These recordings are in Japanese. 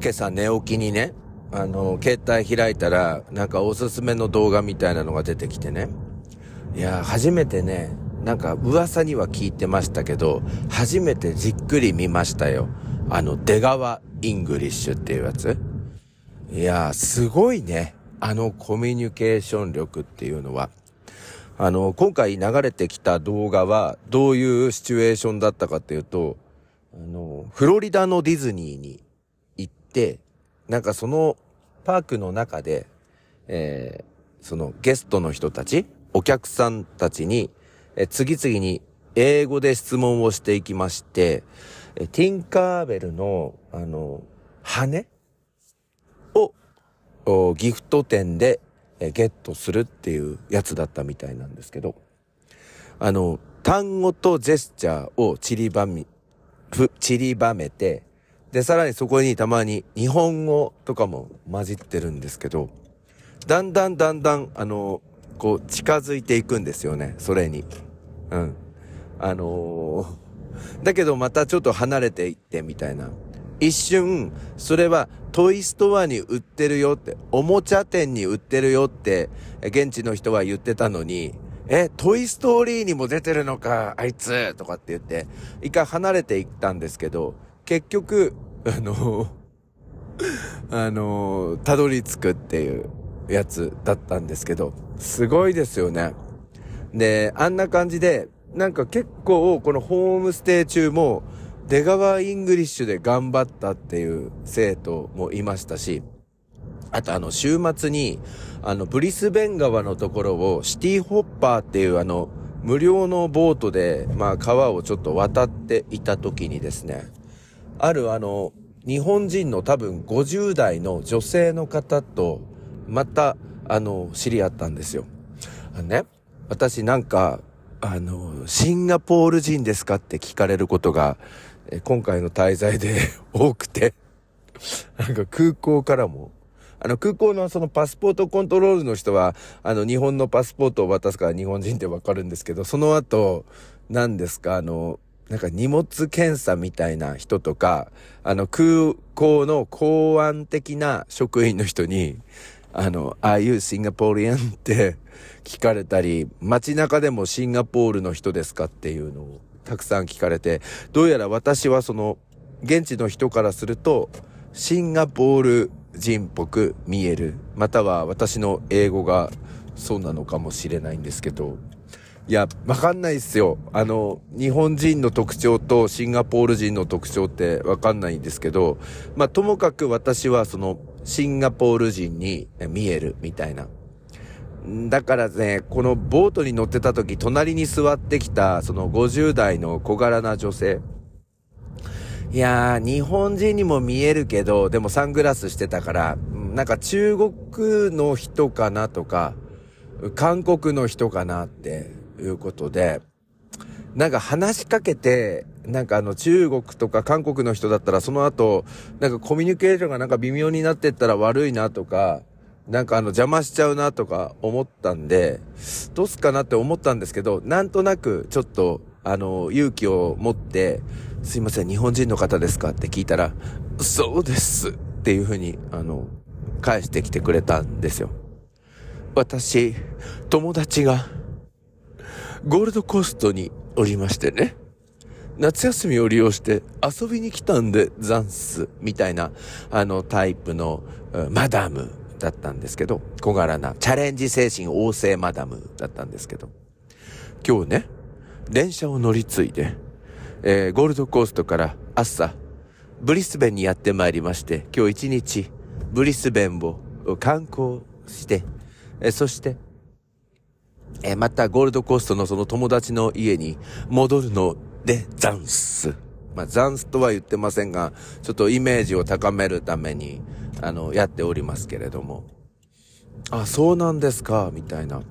今朝寝起きにね、あの、携帯開いたら、なんかおすすめの動画みたいなのが出てきてね。いや、初めてね、なんか噂には聞いてましたけど、初めてじっくり見ましたよ。あの、出川イングリッシュっていうやつ。いや、すごいね。あのコミュニケーション力っていうのは。あの、今回流れてきた動画は、どういうシチュエーションだったかっていうと、あの、フロリダのディズニーに、なんかそのパークの中で、えー、そのゲストの人たち、お客さんたちに、え次々に英語で質問をしていきまして、えティンカーベルの、あの、羽をギフト店でえゲットするっていうやつだったみたいなんですけど、あの、単語とジェスチャーを散りばみ、散りばめて、で、さらにそこにたまに日本語とかも混じってるんですけど、だんだんだんだん、あの、こう、近づいていくんですよね、それに。うん。あのー、だけどまたちょっと離れていってみたいな。一瞬、それはトイストアに売ってるよって、おもちゃ店に売ってるよって、現地の人は言ってたのに、え、トイストーリーにも出てるのか、あいつとかって言って、一回離れていったんですけど、結局、あの、あの、たどり着くっていうやつだったんですけど、すごいですよね。で、あんな感じで、なんか結構、このホームステイ中も、出川イングリッシュで頑張ったっていう生徒もいましたし、あとあの週末に、あのブリスベン川のところをシティホッパーっていうあの無料のボートで、まあ川をちょっと渡っていた時にですね、あるあの日本人の多分50代の女性の方とまたあの知り合ったんですよ。あのね、私なんかあの、シンガポール人ですかって聞かれることが今回の滞在で 多くて。なんか空港からも、あの空港のそのパスポートコントロールの人は、あの日本のパスポートを渡すから日本人ってわかるんですけど、その後、何ですか、あの、なんか荷物検査みたいな人とか、あの空港の公安的な職員の人に、あの、are you Singaporean? って聞かれたり、街中でもシンガポールの人ですかっていうのをたくさん聞かれて、どうやら私はその、現地の人からすると、シンガポール人っぽく見える。または私の英語がそうなのかもしれないんですけど、いや、わかんないっすよ。あの、日本人の特徴とシンガポール人の特徴ってわかんないんですけど、まあ、ともかく私はその、シンガポール人に見えるみたいなだからね、このボートに乗ってた時、隣に座ってきた、その50代の小柄な女性。いやー、日本人にも見えるけど、でもサングラスしてたから、なんか中国の人かなとか、韓国の人かなっていうことで、なんか話しかけて、なんかあの中国とか韓国の人だったらその後、なんかコミュニケーションがなんか微妙になってったら悪いなとか、なんかあの邪魔しちゃうなとか思ったんで、どうすかなって思ったんですけど、なんとなくちょっとあの勇気を持って、すいません、日本人の方ですかって聞いたら、そうですっていうふうにあの、返してきてくれたんですよ。私、友達がゴールドコーストにおりましてね。夏休みを利用して遊びに来たんでザンスみたいなあのタイプのマダムだったんですけど、小柄なチャレンジ精神旺盛マダムだったんですけど、今日ね、電車を乗り継いで、えー、ゴールドコーストから朝、ブリスベンにやってまいりまして、今日一日、ブリスベンを観光して、えー、そして、えー、またゴールドコーストのその友達の家に戻るので、ザンス。まあ、ザンスとは言ってませんが、ちょっとイメージを高めるために、あの、やっておりますけれども。あ、そうなんですか、みたいな。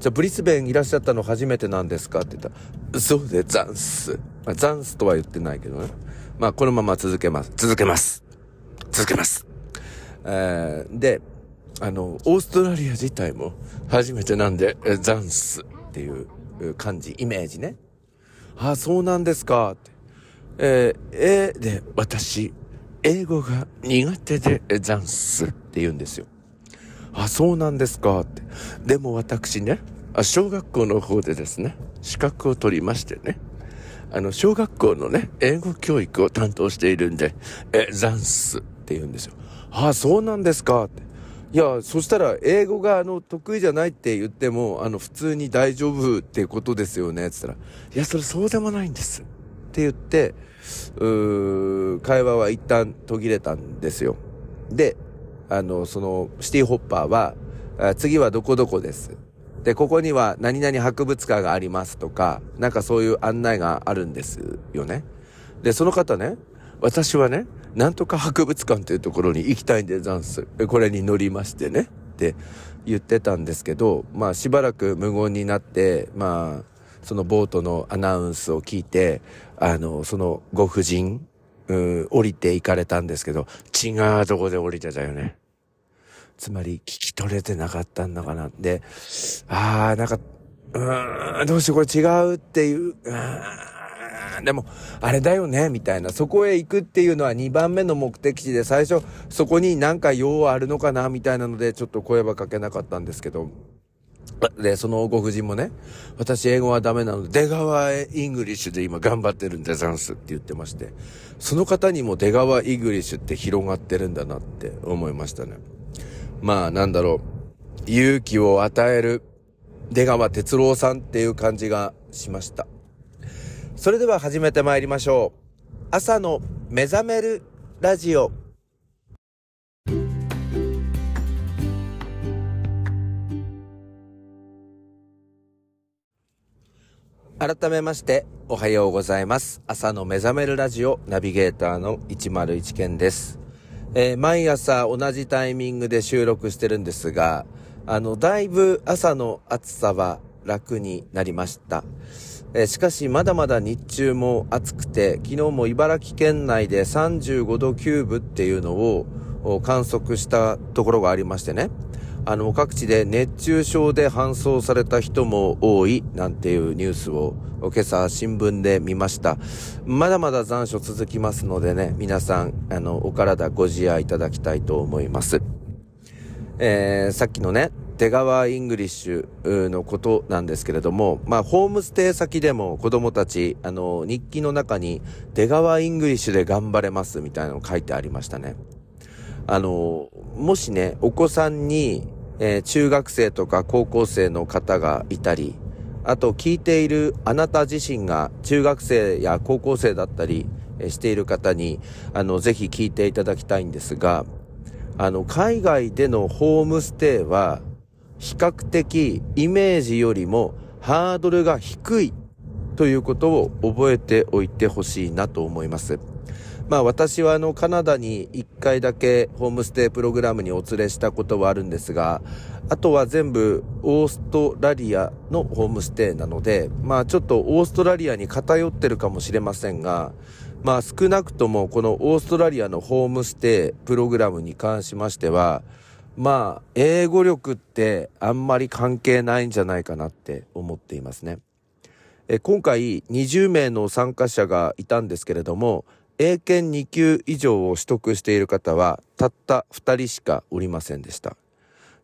じゃあ、ブリスベンいらっしゃったの初めてなんですかって言ったら、そうで、ザンス。まあ、ザンスとは言ってないけどね。まあ、このまま続けます。続けます。続けます。えー、で、あの、オーストラリア自体も初めてなんで、ザンスっていう感じ、イメージね。あ、そうなんですかって。えー、えー、で、私、英語が苦手でざんすって言うんですよ。あ、そうなんですかって。でも私ね、小学校の方でですね、資格を取りましてね、あの、小学校のね、英語教育を担当しているんで、え、ザンスって言うんですよ。ああ、そうなんですかって。いや、そしたら、英語があの、得意じゃないって言っても、あの、普通に大丈夫ってことですよね、つったら、いや、それそうでもないんです。って言って、うー、会話は一旦途切れたんですよ。で、あの、その、シティホッパーは、次はどこどこです。で、ここには何々博物館がありますとか、なんかそういう案内があるんですよね。で、その方ね、私はね、なんとか博物館というところに行きたいんでざんす。これに乗りましてね。って言ってたんですけど、まあしばらく無言になって、まあ、そのボートのアナウンスを聞いて、あの、そのご婦人、うん、降りて行かれたんですけど、違うとこで降りてたよね。つまり聞き取れてなかったんだかな。で、ああ、なんか、うーん、どうしてこれ違うっていう、うーん、でも、あれだよね、みたいな。そこへ行くっていうのは2番目の目的地で、最初、そこになんか用あるのかな、みたいなので、ちょっと声はかけなかったんですけど、で、そのご婦人もね、私英語はダメなので、出川イングリッシュで今頑張ってるんでザンスって言ってまして、その方にも出川イングリッシュって広がってるんだなって思いましたね。まあなんだろう、勇気を与える出川哲郎さんっていう感じがしました。それでは始めて参りましょう。朝の目覚めるラジオ。改めましておはようございます。朝の目覚めるラジオナビゲーターの101健です。えー、毎朝同じタイミングで収録してるんですが、あの、だいぶ朝の暑さは楽になりました。え、しかしまだまだ日中も暑くて、昨日も茨城県内で35度9分っていうのを観測したところがありましてね。あの、各地で熱中症で搬送された人も多いなんていうニュースを今朝新聞で見ました。まだまだ残暑続きますのでね、皆さん、あの、お体ご自愛いただきたいと思います。えー、さっきのね、出川イングリッシュのことなんですけれども、まあ、ホームステイ先でも子供たち、あの、日記の中に出川イングリッシュで頑張れますみたいなの書いてありましたね。あの、もしね、お子さんに、えー、中学生とか高校生の方がいたり、あと聞いているあなた自身が中学生や高校生だったりしている方に、あの、ぜひ聞いていただきたいんですが、あの、海外でのホームステイは、比較的イメージよりもハードルが低いということを覚えておいてほしいなと思います。まあ私はあのカナダに1回だけホームステイプログラムにお連れしたことはあるんですが、あとは全部オーストラリアのホームステイなので、まあちょっとオーストラリアに偏ってるかもしれませんが、まあ少なくともこのオーストラリアのホームステイプログラムに関しましては、まあ英語力ってあんまり関係ないんじゃないかなって思っていますね。え今回20名の参加者がいたんですけれども、英検2級以上を取得している方はたった2人しかおりませんでした。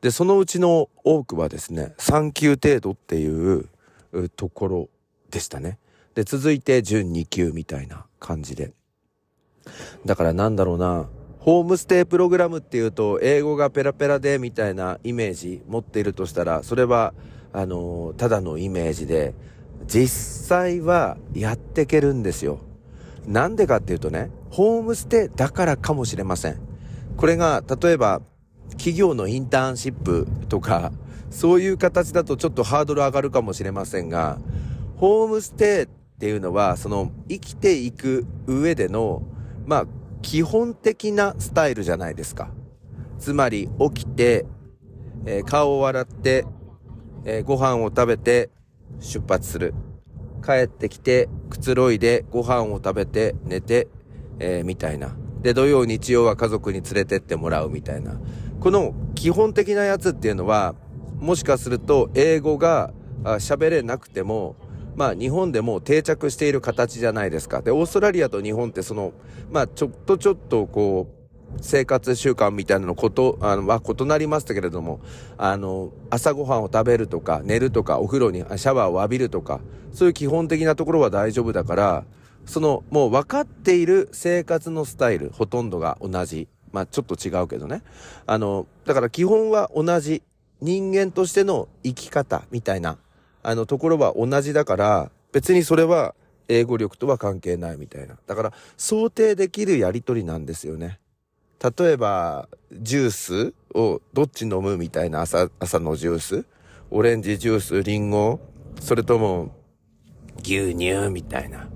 で、そのうちの多くはですね、3級程度っていうところでしたね。で、続いて準2級みたいな感じで。だからなんだろうな、ホームステイプログラムっていうと、英語がペラペラでみたいなイメージ持っているとしたら、それは、あの、ただのイメージで、実際はやっていけるんですよ。なんでかっていうとね、ホームステイだからかもしれません。これが、例えば、企業のインターンシップとか、そういう形だとちょっとハードル上がるかもしれませんが、ホームステイっていうのは、その、生きていく上での、まあ、基本的なスタイルじゃないですか。つまり、起きて、えー、顔を洗って、えー、ご飯を食べて、出発する。帰ってきて、くつろいでご飯を食べて寝て、えー、みたいな。で、土曜日曜は家族に連れてってもらうみたいな。この基本的なやつっていうのは、もしかすると英語が喋れなくても、まあ日本でも定着している形じゃないですか。で、オーストラリアと日本ってその、まあちょっとちょっとこう、生活習慣みたいなのこと、あの、は異なりましたけれども、あの、朝ごはんを食べるとか、寝るとか、お風呂にシャワーを浴びるとか、そういう基本的なところは大丈夫だから、その、もう分かっている生活のスタイル、ほとんどが同じ。まあちょっと違うけどね。あの、だから基本は同じ。人間としての生き方みたいな、あのところは同じだから、別にそれは英語力とは関係ないみたいな。だから想定できるやりとりなんですよね。例えば、ジュースをどっち飲むみたいな朝、朝のジュースオレンジジュース、リンゴそれとも、牛乳みたいな。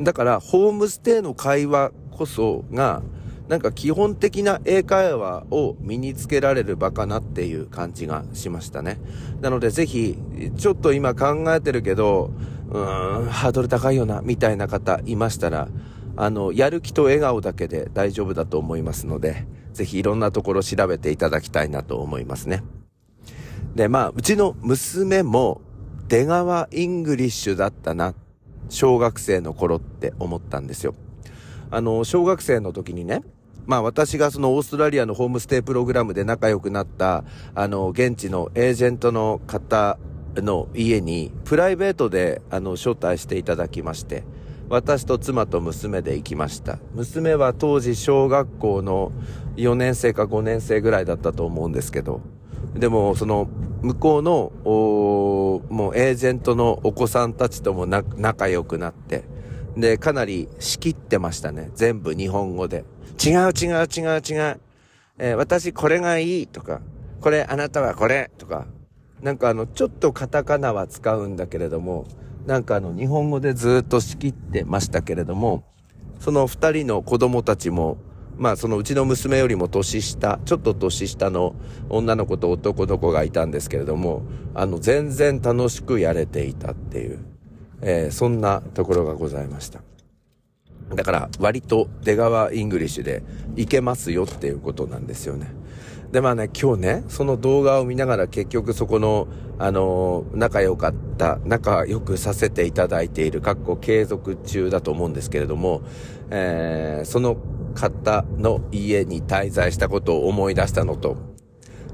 だから、ホームステイの会話こそが、なんか基本的な英会話を身につけられる場かなっていう感じがしましたね。なのでぜひ、ちょっと今考えてるけど、うーん、ハードル高いよな、みたいな方いましたら、あの、やる気と笑顔だけで大丈夫だと思いますので、ぜひいろんなところ調べていただきたいなと思いますね。で、まあ、うちの娘も出川イングリッシュだったな、小学生の頃って思ったんですよ。あの、小学生の時にね、まあ私がそのオーストラリアのホームステイプログラムで仲良くなった、あの、現地のエージェントの方の家にプライベートであの招待していただきまして、私と妻と娘で行きました。娘は当時小学校の4年生か5年生ぐらいだったと思うんですけど、でもその向こうの、もうエージェントのお子さんたちとも仲良くなって、で、かなり仕切ってましたね。全部日本語で。違う違う違う違う。えー、私これがいいとか、これあなたはこれ。とか、なんかあの、ちょっとカタカナは使うんだけれども、なんかあの、日本語でずっと仕切ってましたけれども、その二人の子供たちも、まあそのうちの娘よりも年下、ちょっと年下の女の子と男の子がいたんですけれども、あの、全然楽しくやれていたっていう、えー、そんなところがございました。だから割と出川イングリッシュでいけますよっていうことなんですよね。で、まあね、今日ね、その動画を見ながら結局そこの、あのー、仲良かった、仲良くさせていただいている、かっこ継続中だと思うんですけれども、えー、その方の家に滞在したことを思い出したのと、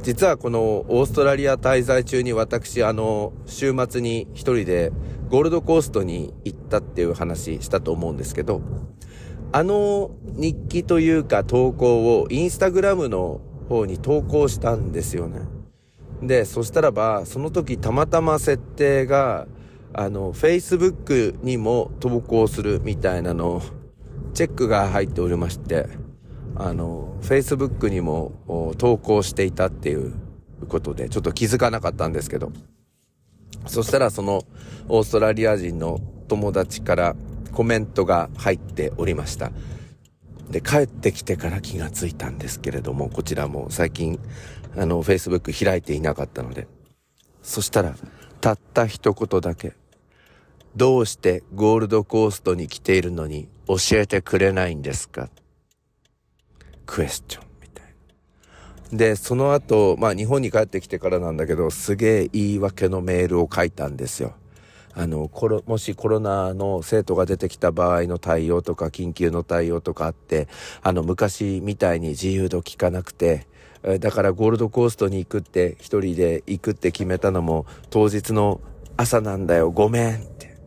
実はこのオーストラリア滞在中に私、あの、週末に一人でゴールドコーストに行ったっていう話したと思うんですけど、あの日記というか投稿をインスタグラムの方に投稿したんですよね。で、そしたらば、その時たまたま設定が、あの、Facebook にも投稿するみたいなの、チェックが入っておりまして、あの、Facebook にも投稿していたっていうことで、ちょっと気づかなかったんですけど、そしたらそのオーストラリア人の友達からコメントが入っておりました。で、帰ってきてから気がついたんですけれども、こちらも最近、あの、Facebook 開いていなかったので。そしたら、たった一言だけ。どうしてゴールドコーストに来ているのに教えてくれないんですか？クエスチョン。で、その後、まあ日本に帰ってきてからなんだけど、すげえ言い訳のメールを書いたんですよ。あの、コロ、もしコロナの生徒が出てきた場合の対応とか、緊急の対応とかあって、あの、昔みたいに自由度聞かなくて、だからゴールドコーストに行くって、一人で行くって決めたのも、当日の朝なんだよ、ごめんって、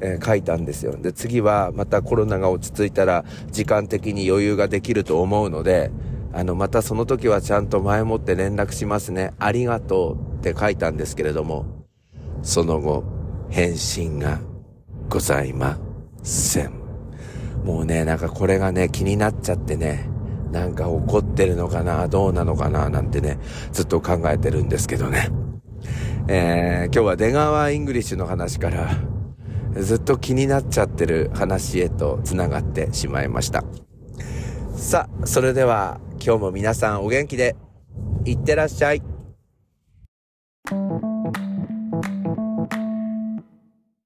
えー、書いたんですよ。で、次はまたコロナが落ち着いたら、時間的に余裕ができると思うので、あの、またその時はちゃんと前もって連絡しますね。ありがとうって書いたんですけれども、その後、返信がございません。もうね、なんかこれがね、気になっちゃってね、なんか怒ってるのかな、どうなのかな、なんてね、ずっと考えてるんですけどね。えー、今日は出川イングリッシュの話から、ずっと気になっちゃってる話へと繋がってしまいました。さあ、それでは今日も皆さんお元気で、いってらっしゃい。